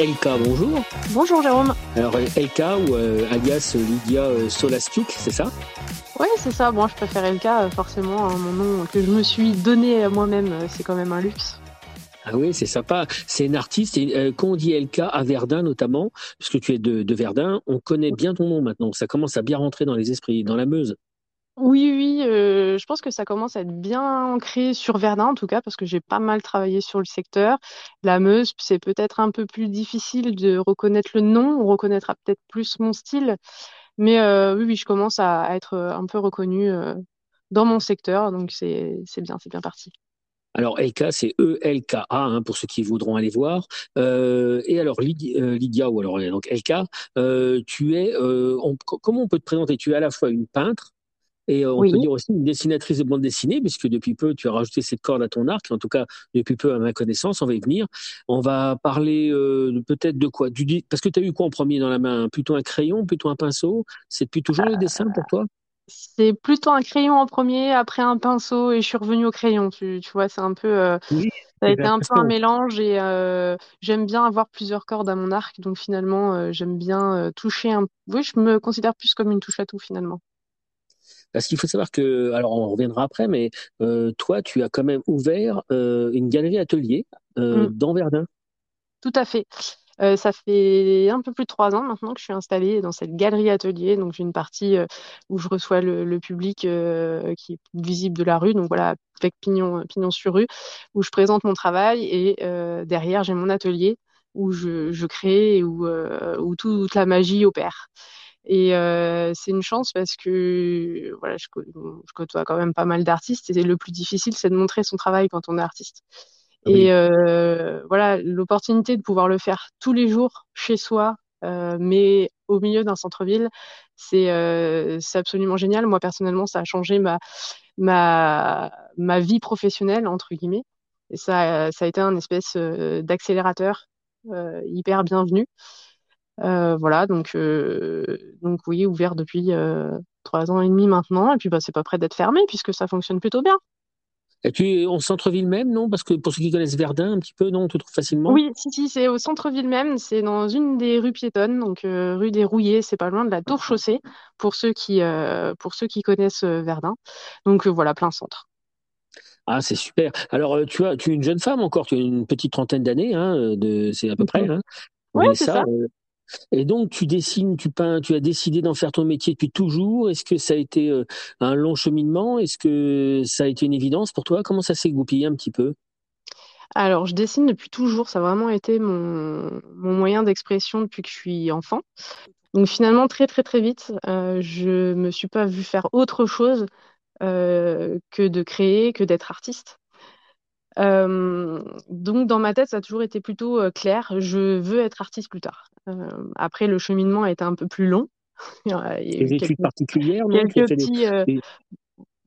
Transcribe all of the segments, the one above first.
Elka, bonjour. Bonjour Jérôme. Alors Elka ou euh, alias Lydia euh, Solastuk, c'est ça? Oui, c'est ça. Moi, je préfère Elka, euh, forcément. Hein, mon nom que je me suis donné à moi-même, c'est quand même un luxe. Ah oui, c'est sympa. C'est une artiste. Et quand on dit Elka à Verdun notamment, puisque tu es de, de Verdun, on connaît bien ton nom maintenant. Ça commence à bien rentrer dans les esprits, dans la Meuse. Oui, oui, euh, je pense que ça commence à être bien ancré sur Verdun, en tout cas, parce que j'ai pas mal travaillé sur le secteur. La Meuse, c'est peut-être un peu plus difficile de reconnaître le nom, on reconnaîtra peut-être plus mon style, mais euh, oui, oui, je commence à, être un peu reconnue euh, dans mon secteur, donc c'est bien, c'est bien parti. Alors Elka, c'est E-L-K-A hein, pour ceux qui voudront aller voir. Euh, et alors Lydia, euh, ou alors donc euh, tu es, euh, on- comment on peut te présenter? Tu es à la fois une peintre et euh, on Oui. peut dire aussi une dessinatrice de bande dessinée, puisque depuis peu tu as rajouté cette corde à ton arc. En tout cas, depuis peu à ma connaissance, on va y venir. On va parler euh, peut-être de quoi? Du, Parce que tu as eu quoi en premier dans la main? Plutôt un crayon, plutôt un pinceau? C'est depuis toujours le dessin pour toi? C'est plutôt un crayon en premier, après un pinceau, et je suis revenue au crayon. Tu, tu vois, c'est un peu, euh, Oui, ça a j'ai été un peu un mélange, et euh, j'aime bien avoir plusieurs cordes à mon arc, donc finalement, euh, j'aime bien euh, toucher un. Oui, je me considère plus comme une touche à tout finalement. Parce qu'il faut savoir que, alors on reviendra après, mais euh, toi, tu as quand même ouvert euh, une galerie atelier euh, Mm. dans Verdun. Tout à fait. Euh, ça fait un peu plus de trois ans maintenant que je suis installée dans cette galerie atelier. Donc j'ai une partie euh, où je reçois le, le public euh, qui est visible de la rue, donc voilà, avec pignon, pignon sur rue, où je présente mon travail. Et derrière, j'ai mon atelier où je, je crée et où, où toute la magie opère. Et euh, c'est une chance parce que voilà, je, côtoie quand même pas mal d'artistes et le plus difficile, c'est de montrer son travail quand on est artiste. Oui. Et euh, voilà, l'opportunité de pouvoir le faire tous les jours chez soi, euh, mais au milieu d'un centre-ville, c'est euh, absolument génial. Moi, personnellement, ça a changé ma, ma, ma vie professionnelle, entre guillemets. Et ça, ça a été un espèce d'accélérateur euh, hyper bienvenu. Euh, voilà, donc, euh, donc oui, ouvert depuis euh, trois ans et demi maintenant. Et puis, bah, c'est pas prêt d'être fermé puisque ça fonctionne plutôt bien. Et tu es en centre-ville même, non? Parce que pour ceux qui connaissent Verdun un petit peu, non, on te trouve facilement? Oui, si, si, c'est au centre-ville même, c'est dans une des rues piétonnes, donc euh, rue des Rouillés, c'est pas loin de la Tour Chaussée, pour ceux qui, euh, pour ceux qui connaissent euh, Verdun. Donc voilà, plein centre. Ah, c'est super. Alors, tu as, tu es une jeune femme encore, tu as une petite trentaine d'années, hein, de, c'est à peu près, hein, Ouais, c'est ça. Et donc, tu dessines, tu peins, tu as décidé d'en faire ton métier depuis toujours. Est-ce que ça a été euh, un long cheminement? Est-ce que ça a été une évidence pour toi? Comment ça s'est goupillé un petit peu? Alors, je dessine depuis toujours, ça a vraiment été mon, mon moyen d'expression depuis que je suis enfant. Donc finalement, très très très vite, euh, je me suis pas vue faire autre chose euh, que de créer, que d'être artiste. Euh, donc dans ma tête, ça a toujours été plutôt euh, clair. Je veux être artiste plus tard. Euh, après, le cheminement a été un peu plus long. Il y a Des eu études quelques, particulières, non? quelques petits, des-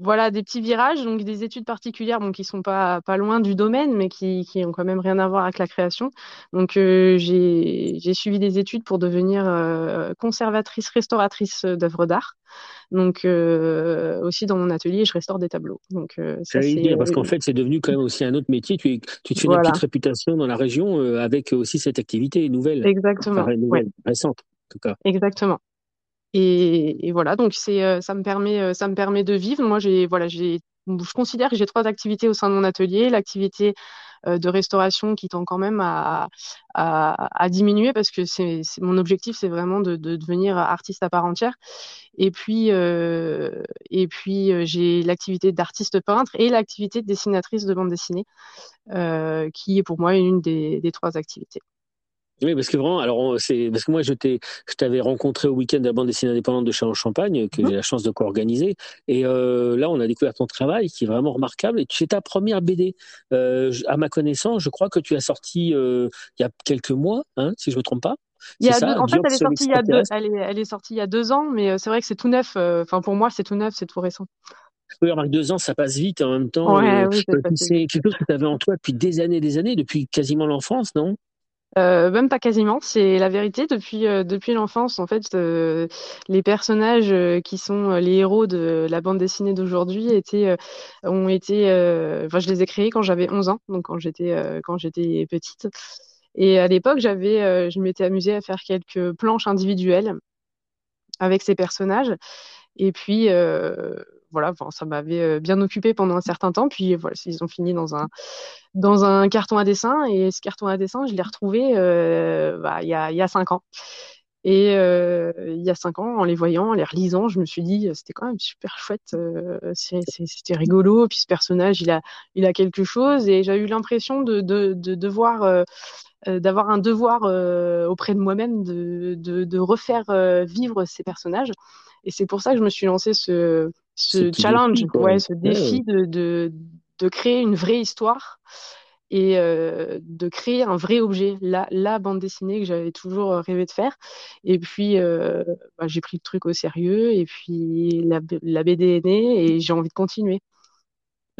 voilà, des petits virages, donc des études particulières, bon, qui sont pas pas loin du domaine, mais qui qui ont quand même rien à voir avec la création. Donc euh, j'ai j'ai suivi des études pour devenir euh, conservatrice restauratrice d'œuvres d'art. Donc euh, aussi dans mon atelier, je restaure des tableaux. Donc euh, ça dire, parce qu'en fait, c'est devenu quand même aussi un autre métier. Tu, es- tu te fais une petite réputation dans la région euh, avec aussi cette activité nouvelle, enfin exactement. Ouais. récente en tout cas. Exactement. Et, et voilà, donc c'est, euh, ça me permet, euh, ça me permet de vivre. Moi, j'ai, voilà, j'ai, je considère que j'ai trois activités au sein de mon atelier. L'activité euh, de restauration qui tend quand même à, à, à diminuer parce que c'est, c'est- mon objectif, c'est vraiment de, de devenir artiste à part entière. Et puis, euh, et puis j'ai l'activité d'artiste peintre et l'activité de dessinatrice de bande dessinée, euh, qui est pour moi une des, des trois activités. Oui, parce que vraiment, alors c'est parce que moi je t'ai, je t'avais rencontré au week-end de la bande dessinée indépendante de Châlons-Champagne que Mhm. j'ai la chance de co-organiser et euh, là on a découvert ton travail qui est vraiment remarquable et c'est ta première BD. Euh, à ma connaissance, je crois que tu as sorti euh, il y a quelques mois, hein, si je me trompe pas. Il y a deux, ça, en fait, elle est sortie il y a deux, elle est, elle est sortie il y a deux ans, mais euh, c'est vrai que c'est tout neuf. euh, Enfin, pour moi, c'est tout neuf, c'est tout récent. Oui, remarque, deux ans, ça passe vite en même temps. Ouais, Euh, oui, euh, c'est quelque chose que tu avais en toi depuis des années, des années, depuis quasiment l'enfance, non? Euh, même pas quasiment, c'est la vérité. Depuis, euh, depuis l'enfance, en fait, euh, les personnages euh, qui sont euh, les héros de la bande dessinée d'aujourd'hui étaient, euh, ont été, enfin, je les ai créés quand j'avais 11 ans, donc quand j'étais, quand j'étais petite. Et à l'époque, j'avais, je m'étais amusée à faire quelques planches individuelles avec ces personnages. Et puis, euh, voilà, ça m'avait euh, bien occupé pendant un certain temps. Puis voilà, ils ont fini dans un, dans un carton à dessin. Et ce carton à dessin, je l'ai retrouvé euh, bah, il y a, y a cinq ans. Et euh, il y a cinq ans, en les voyant, en les relisant, je me suis dit, c'était quand même super chouette, c'était rigolo. Puis ce personnage, il a, il a quelque chose. Et j'ai eu l'impression de, de, de devoir, d'avoir un devoir auprès de moi-même de, de, de refaire vivre ces personnages. Et c'est pour ça que je me suis lancé ce, Ce challenge, défi, ouais, ce ouais. défi de, de, de créer une vraie histoire et euh, de créer un vrai objet, la, la bande dessinée que j'avais toujours rêvé de faire. Et puis, euh, bah, j'ai pris le truc au sérieux, et puis la, la BD est née, et j'ai envie de continuer.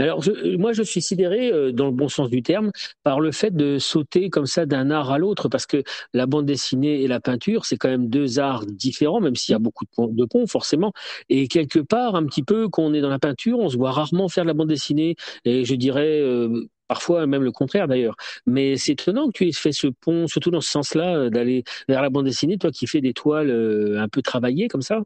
Alors, euh, moi, je suis sidéré, euh, dans le bon sens du terme, par le fait de sauter comme ça d'un art à l'autre, parce que la bande dessinée et la peinture, c'est quand même deux arts différents, même s'il y a beaucoup de ponts, forcément. Et quelque part, un petit peu, quand on est dans la peinture, on se voit rarement faire de la bande dessinée, et je dirais euh, parfois même le contraire d'ailleurs. Mais c'est étonnant que tu aies fait ce pont, surtout dans ce sens-là, d'aller vers la bande dessinée, toi qui fais des toiles un peu travaillées comme ça.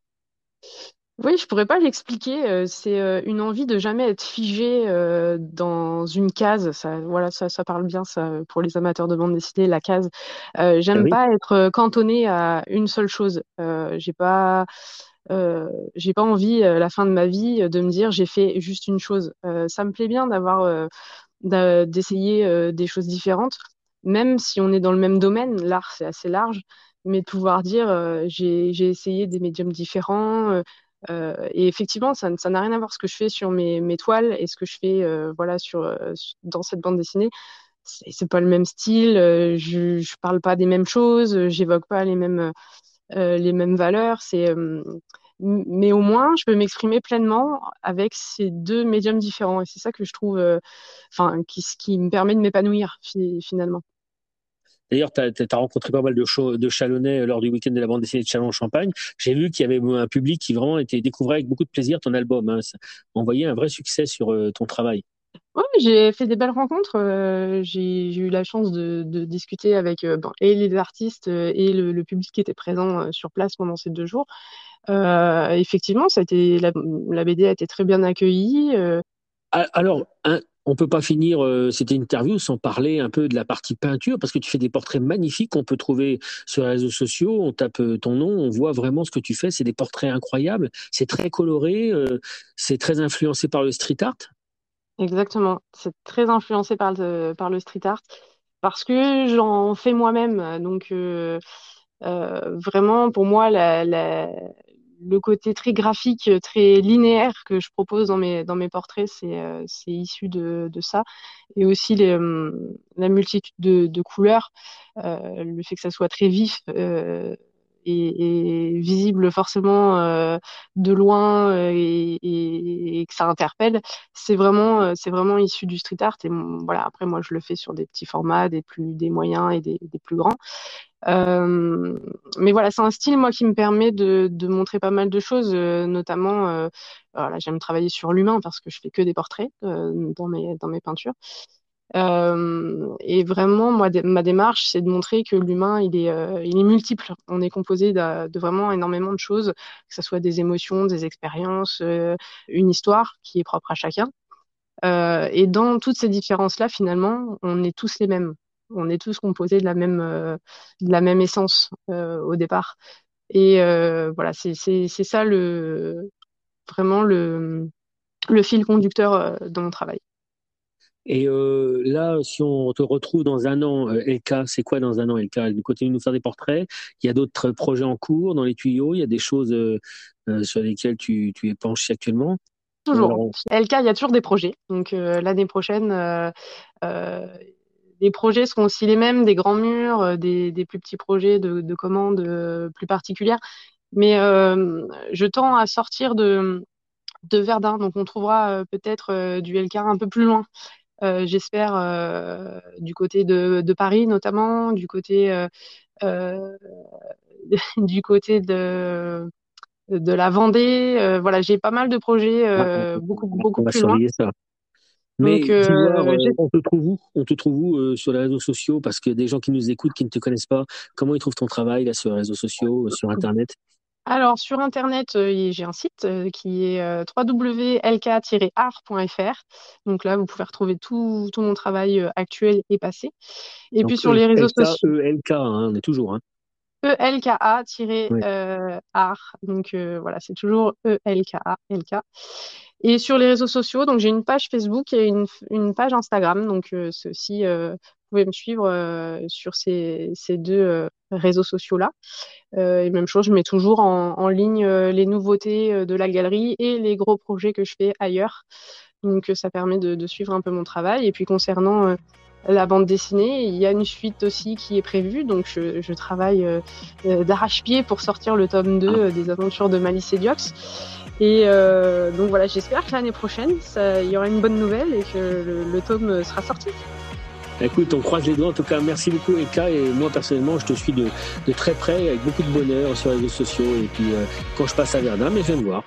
Oui, je pourrais pas l'expliquer. euh, c'est euh, une envie de jamais être figé euh, dans une case. Ça, voilà, ça, ça parle bien ça pour les amateurs de bande dessinée, la case. Euh, Ah j'aime oui. pas être euh, cantonné à une seule chose. Euh, j'ai pas, euh, j'ai pas envie à la fin de ma vie euh, de me dire j'ai fait juste une chose. Euh, ça me plaît bien d'avoir, euh, d'a- d'essayer euh, des choses différentes, même si on est dans le même domaine. L'art c'est assez large, mais de pouvoir dire euh, j'ai j'ai essayé des médiums différents. Euh, et effectivement, ça, n'a rien à voir ce que je fais sur mes, mes toiles et ce que je fais euh, voilà, sur, euh, dans cette bande dessinée. C'est pas le même style, euh, je, je parle pas des mêmes choses, euh, j'évoque pas les mêmes, euh, les mêmes valeurs. C'est, mais au moins, je peux m'exprimer pleinement avec ces deux médiums différents. Et c'est ça que je trouve, enfin, qui, qui me permet de m'épanouir fi- finalement. D'ailleurs, tu as, rencontré pas mal de, Chalonnais euh, lors du week-end de la bande dessinée de Chalon-Champagne. J'ai vu qu'il y avait un public qui vraiment était découvrait avec beaucoup de plaisir ton album. Hein. Ça envoyait un vrai succès sur euh, ton travail. Ouais, j'ai fait des belles rencontres. euh, j'ai eu la chance de, de discuter avec euh, bon, et les artistes et le, le public qui était présent sur place pendant ces deux jours. Effectivement, ça a été, la, la BD a été très bien accueillie. Alors, hein, on peut pas finir euh, cette interview sans parler un peu de la partie peinture, parce que tu fais des portraits magnifiques qu'on peut trouver sur les réseaux sociaux. On tape euh, ton nom, on voit vraiment ce que tu fais. C'est des portraits incroyables. C'est très coloré, euh, c'est très influencé par le street art. exactement. C'est très influencé par le, street art parce que j'en fais moi-même. Donc, vraiment, pour moi, la- le côté très graphique, très linéaire que je propose dans mes, dans mes portraits, c'est euh, issu de, de ça. Et aussi les, hum, la multitude de, de couleurs, euh, le fait que ça soit très vif et, et visible forcément euh, de loin euh, et, que ça interpelle, c'est vraiment, euh, c'est vraiment issu du street art. Et voilà, après, moi, je le fais sur des petits formats, des plus, des moyens et des, plus grands. Mais voilà, c'est un style, moi, qui me permet de, montrer pas mal de choses, notamment, voilà, j'aime travailler sur l'humain parce que je fais que des portraits dans mes, dans mes peintures. Euh, et vraiment, moi, ma démarche, c'est de montrer que l'humain, il est, euh, il est multiple. On est composé de, de vraiment énormément de choses, que ce soit des émotions, des expériences, euh, une histoire qui est propre à chacun. Euh, et dans toutes ces différences-là, finalement, on est tous les mêmes. On est tous composés de la même, euh, de la même essence euh, au départ. Et voilà, c'est, ça le, vraiment le, le fil conducteur dans mon travail. Et euh, là, si on te retrouve dans un an, euh, LK, c'est quoi dans un an, LK Il continue de nous faire des portraits. Il y a d'autres projets en cours dans les tuyaux. Il y a des choses euh, sur lesquelles tu, tu es penché actuellement. Toujours. LK, il y a toujours des projets. Donc l'année prochaine, les projets seront aussi les mêmes, des grands murs, des, des plus petits projets de, de commandes plus particulières. Mais je tends à sortir de, de Verdun. Donc on trouvera peut-être du LK un peu plus loin. Euh, j'espère euh, du côté de, de, Paris notamment, du côté euh, du côté de de la Vendée. voilà, j'ai pas mal de projets beaucoup beaucoup plus loin. Ça. Mais Donc, on te trouve où? On te trouve où sur les réseaux sociaux? Parce que des gens qui nous écoutent, qui ne te connaissent pas, comment ils trouvent ton travail là sur les réseaux sociaux, sur Internet? Alors, sur Internet, euh, j'ai un site euh, qui est euh, www.lk-art.fr. Donc là, vous pouvez retrouver tout, tout mon travail actuel et passé. Et puis sur les réseaux sociaux. ELK, hein, on est toujours. Hein. ELKA-art. Donc voilà, c'est toujours ELKA, LK. Et sur les réseaux sociaux, donc j'ai une page Facebook et une, une page Instagram. Donc ceci, vous pouvez me suivre sur ces, ces deux réseaux sociaux-là. Euh, et même chose, je mets toujours en, ligne euh, les nouveautés euh, de la galerie et les gros projets que je fais ailleurs. Donc ça permet de, suivre un peu mon travail. Et puis concernant la bande dessinée, il y a une suite aussi qui est prévue. Donc je, travaille d'arrache-pied pour sortir le tome 2 des aventures de Malice et Diox. Et donc voilà, j'espère que l'année prochaine, il y aura une bonne nouvelle et que le tome sera sorti. Écoute, on croise les doigts. En tout cas, merci beaucoup, Eka. Et moi, personnellement, je te suis de, très près, avec beaucoup de bonheur sur les réseaux sociaux. Et puis, euh, quand je passe à Verdun, mais viens me voir.